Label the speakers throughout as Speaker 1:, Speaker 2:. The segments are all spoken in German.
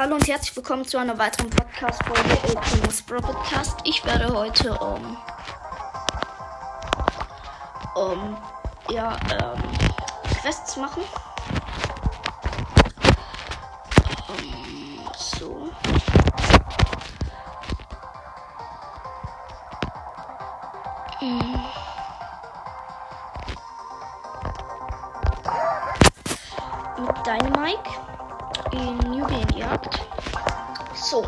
Speaker 1: hallo und herzlich willkommen zu einer weiteren Podcast-Folge Thomas Bro Podcast. Ich werde heute um, um ja, ähm, Quests machen. So.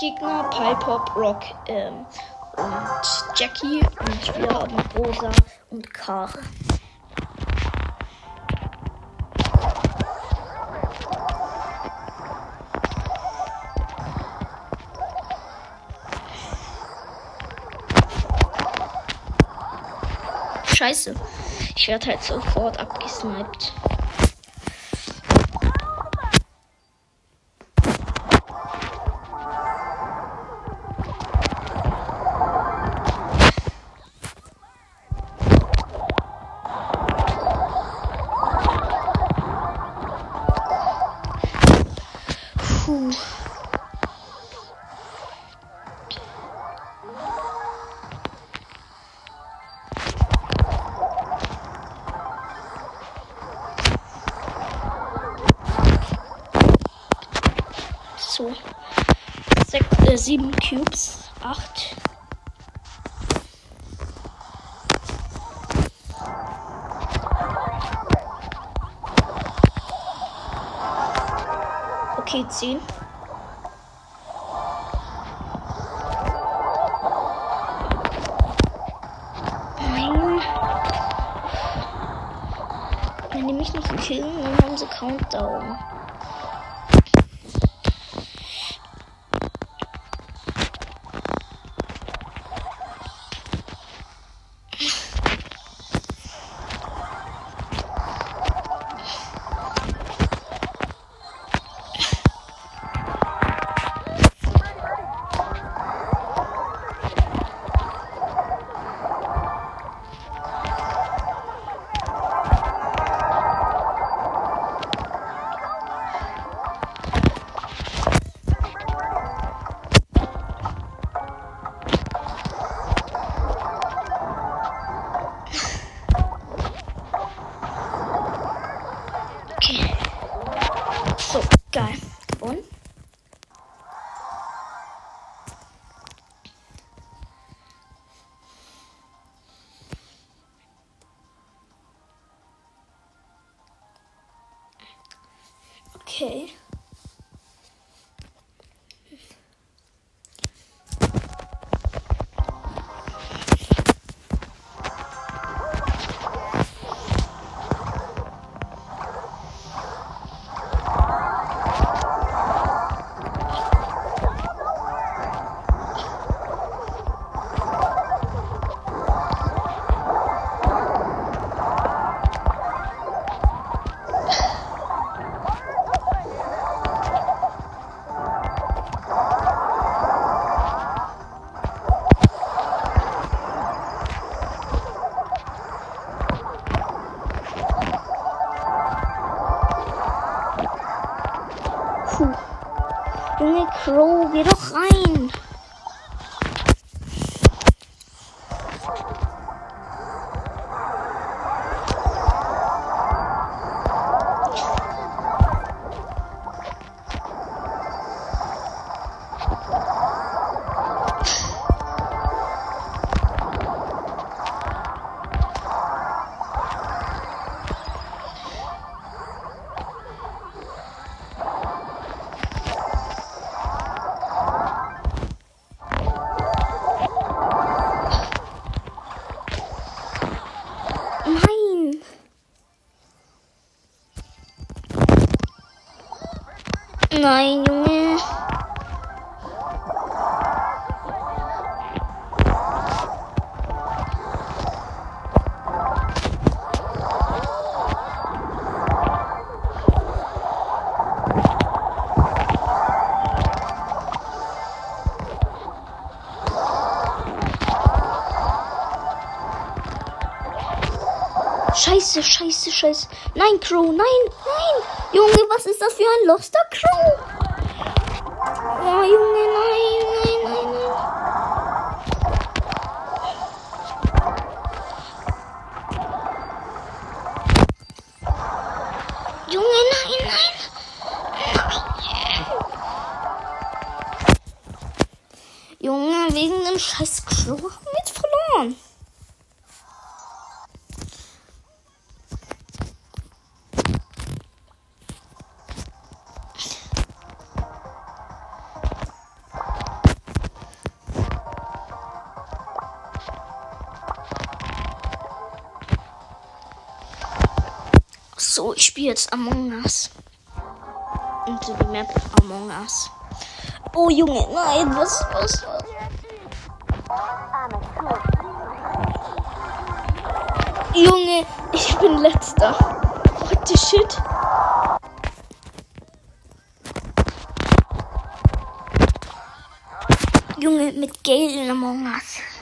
Speaker 1: Gegner Piper, Brock ähm, und Jackie und wir haben Rosa und Kara. Scheiße. Ich werde halt sofort abgesniped. Äh, sieben Cubes. Acht. Okay, zehn. Nein. Wenn die mich nicht killen, dann haben sie Countdown. Nein, Junge. Scheiße. Scheiße, scheiße. Nein, Crow, nein. Junge, was ist das für ein Loster Crow? Oh, Junge, Ich spiele jetzt Among Us. Und so die Map Among Us. Oh Junge, nein, was, was, was? Junge, ich bin letzter. What the shit? Junge, mit Gale in Among Us.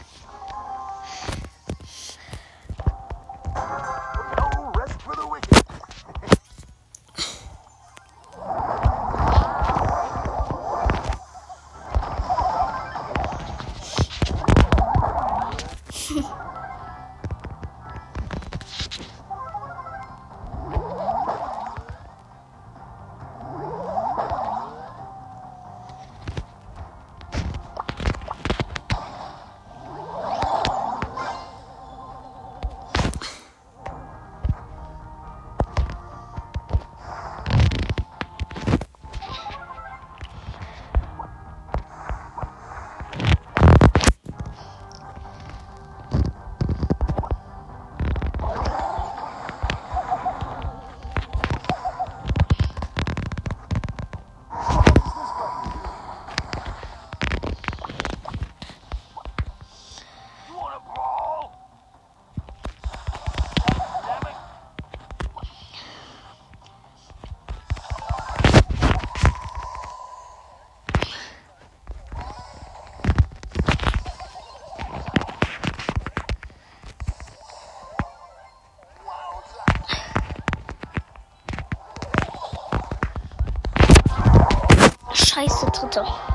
Speaker 1: Scheiße,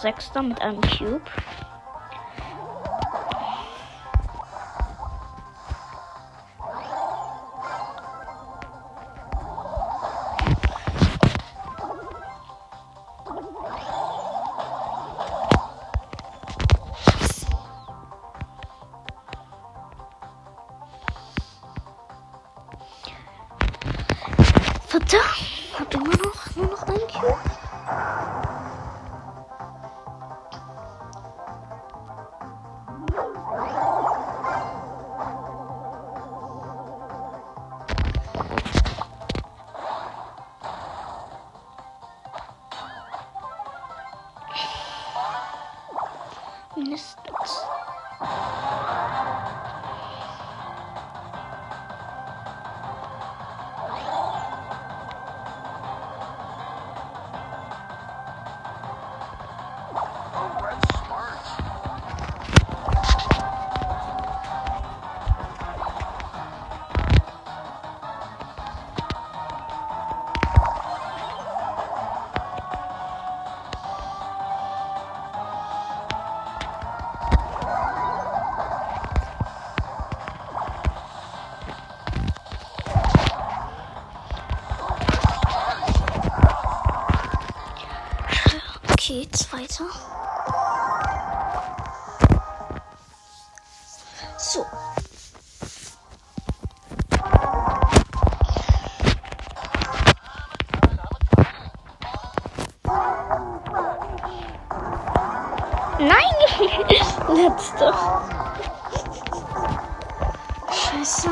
Speaker 1: Sechster mit einem Cube. Nein! Letzte. Scheiße.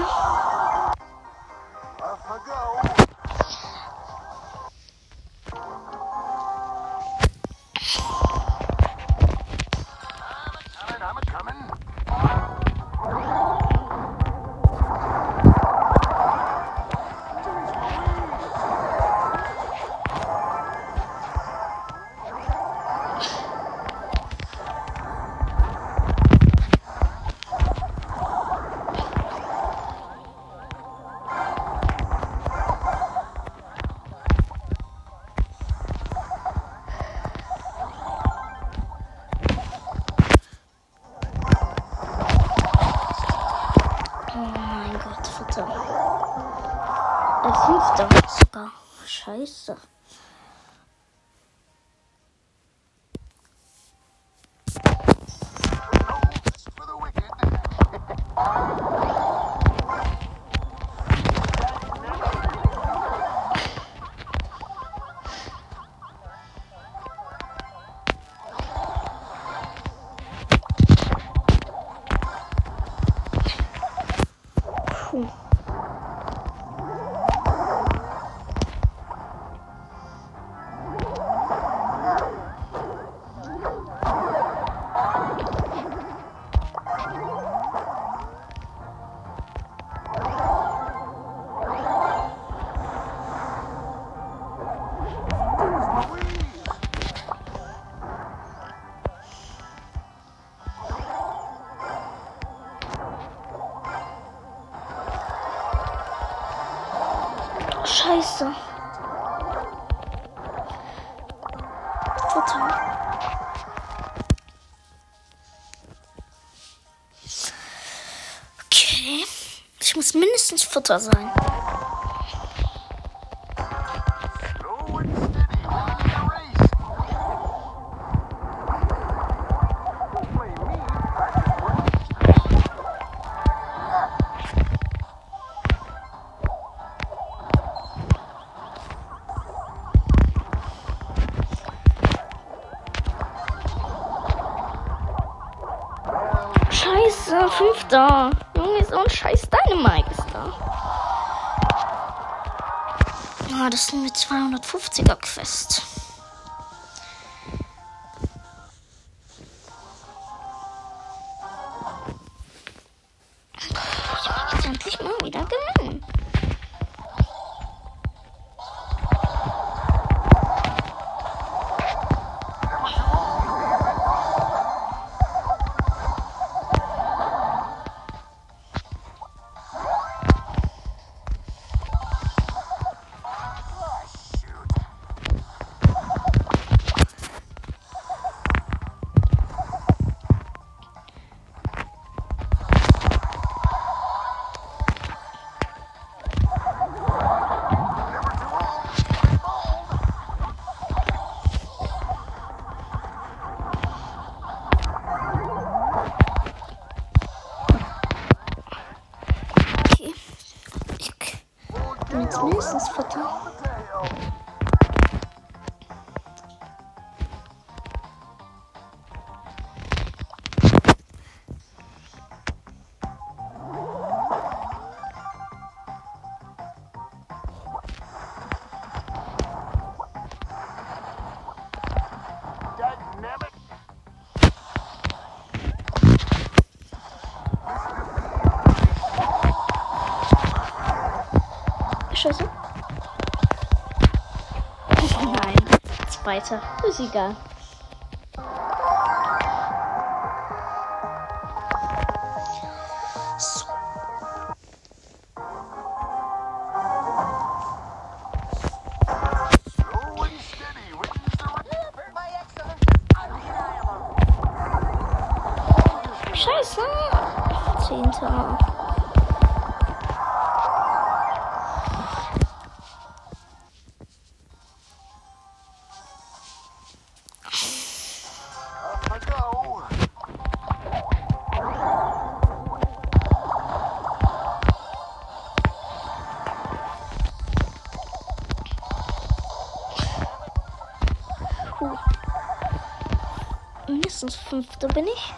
Speaker 1: Scheiße. Futter. Okay. Ich muss mindestens Futter sein. da. Junge, so ein scheiß Dynamite ist da. Ja, das sind eine 250er-Quest. Jetzt mindestens Futter. Zweiter. Ist egal. Mindestens fünfter bin ich.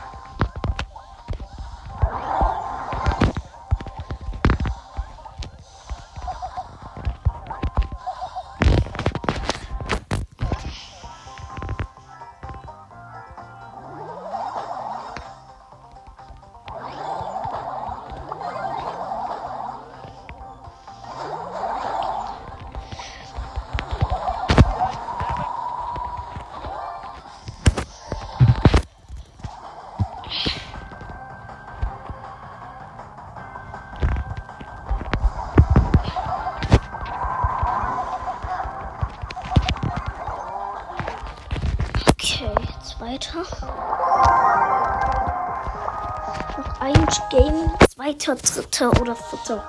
Speaker 1: Dritter oder vierter.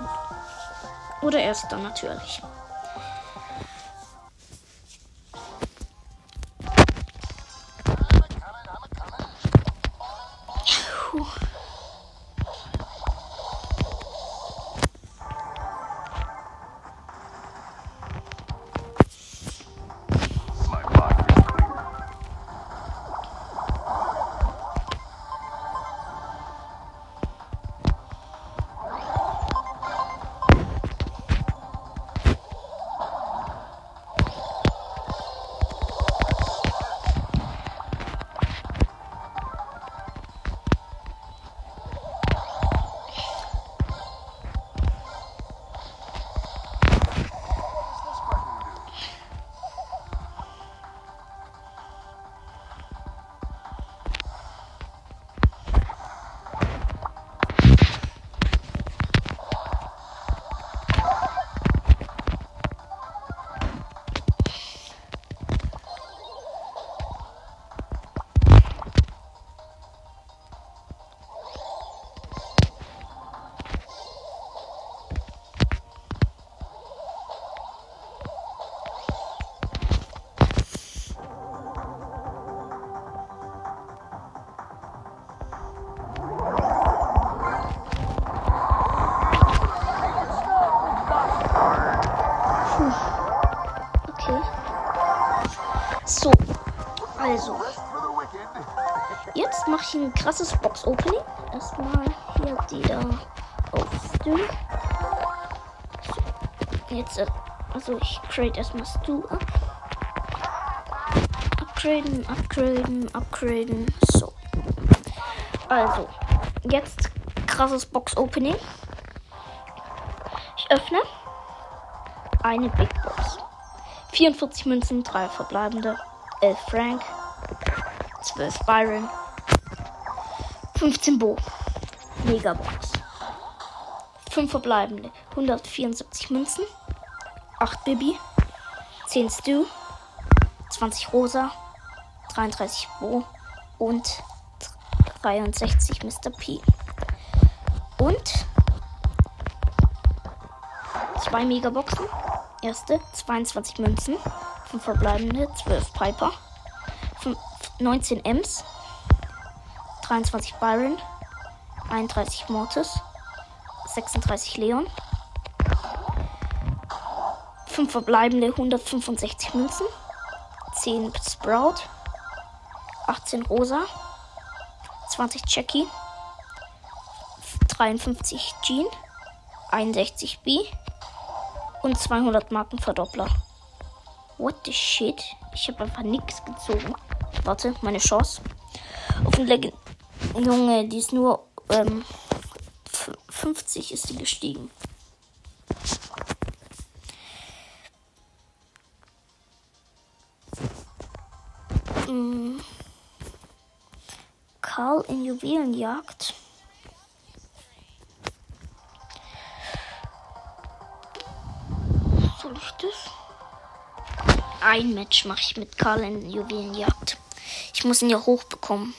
Speaker 1: Oder erster natürlich. Krasses Box-Opening. Erstmal hier die da auf Stu. So, jetzt, äh, also ich trade erstmal Stu ab. Upgraden, upgraden, upgraden. So. Also, jetzt krasses Box-Opening. Ich öffne eine Big Box. 44 Münzen, 3 verbleibende, 11 Frank, 12 Byron, 15 Bo, Megabox. 5 verbleibende, 174 Münzen, 8 Bibi, 10 Stu, 20 Rosa, 33 Bo und 63 Mr. P. Und zwei Megaboxen. Erste 22 Münzen, 5 verbleibende, 12 Piper, 5, 19 Ems, 23 Byron, 31 Mortis, 36 Leon, 5 verbleibende 165 Münzen. 10 Sprout. 18 Rosa. 20 Jackie. 53 Jean. 61 B. Und 200 Marken Verdoppler. What the shit? Ich habe einfach nichts gezogen. Warte, meine Chance. Auf den Legend. Junge, die ist nur ähm, 50 ist sie gestiegen. Mm. Karl in Juwelenjagd. Soll ich das? Ein Match mache ich mit Karl in Juwelenjagd. Ich muss ihn ja hochbekommen.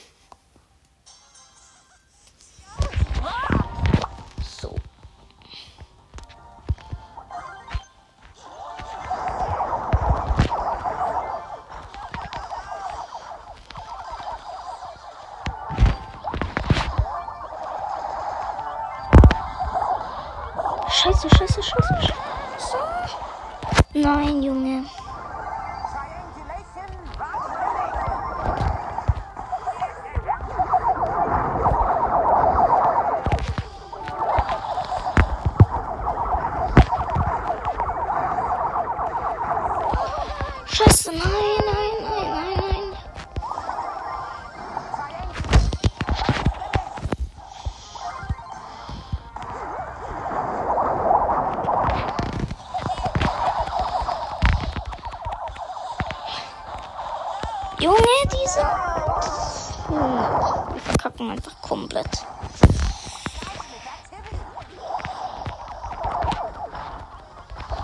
Speaker 1: Komplett.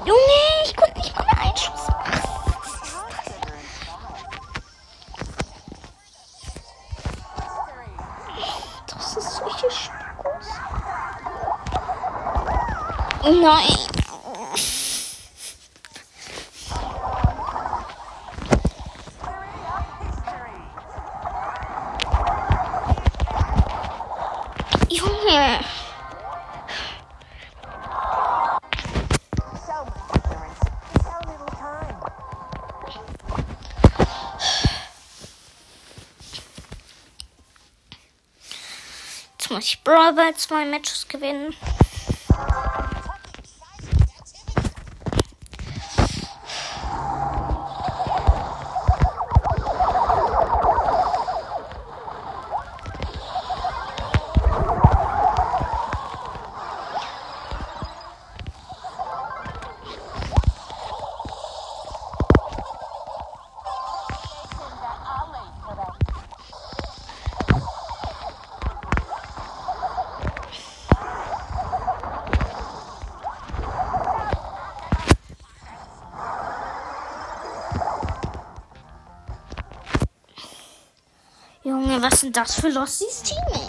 Speaker 1: Junge, ich konnte nicht mal mehr einen Schuss machen. Das ist solche Spaß. Nein. Muss ich Brawl Ball zwei Matches gewinnen. Was sind das für Lossies Teammates?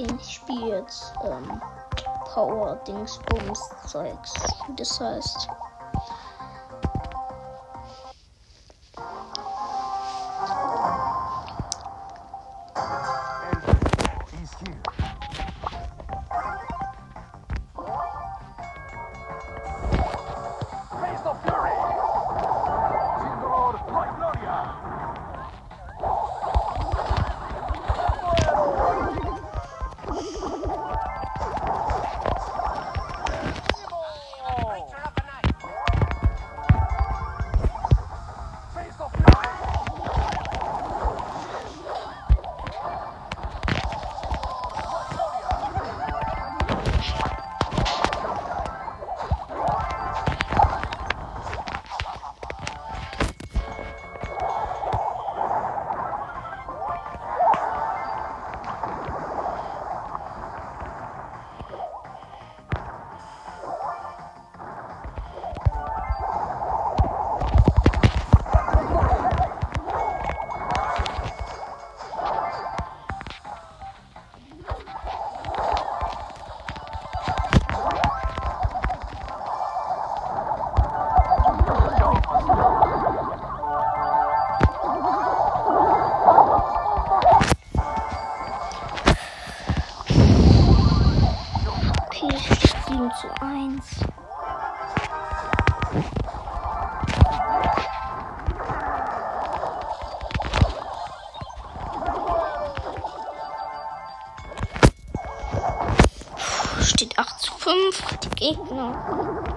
Speaker 1: Okay, ich spiele jetzt ähm, Power Dingsbums Zeugs. Das heißt,
Speaker 2: 7 zu 1.
Speaker 1: Steht 8 zu 5, die Gegner.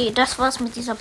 Speaker 1: Okay, das war's mit dieser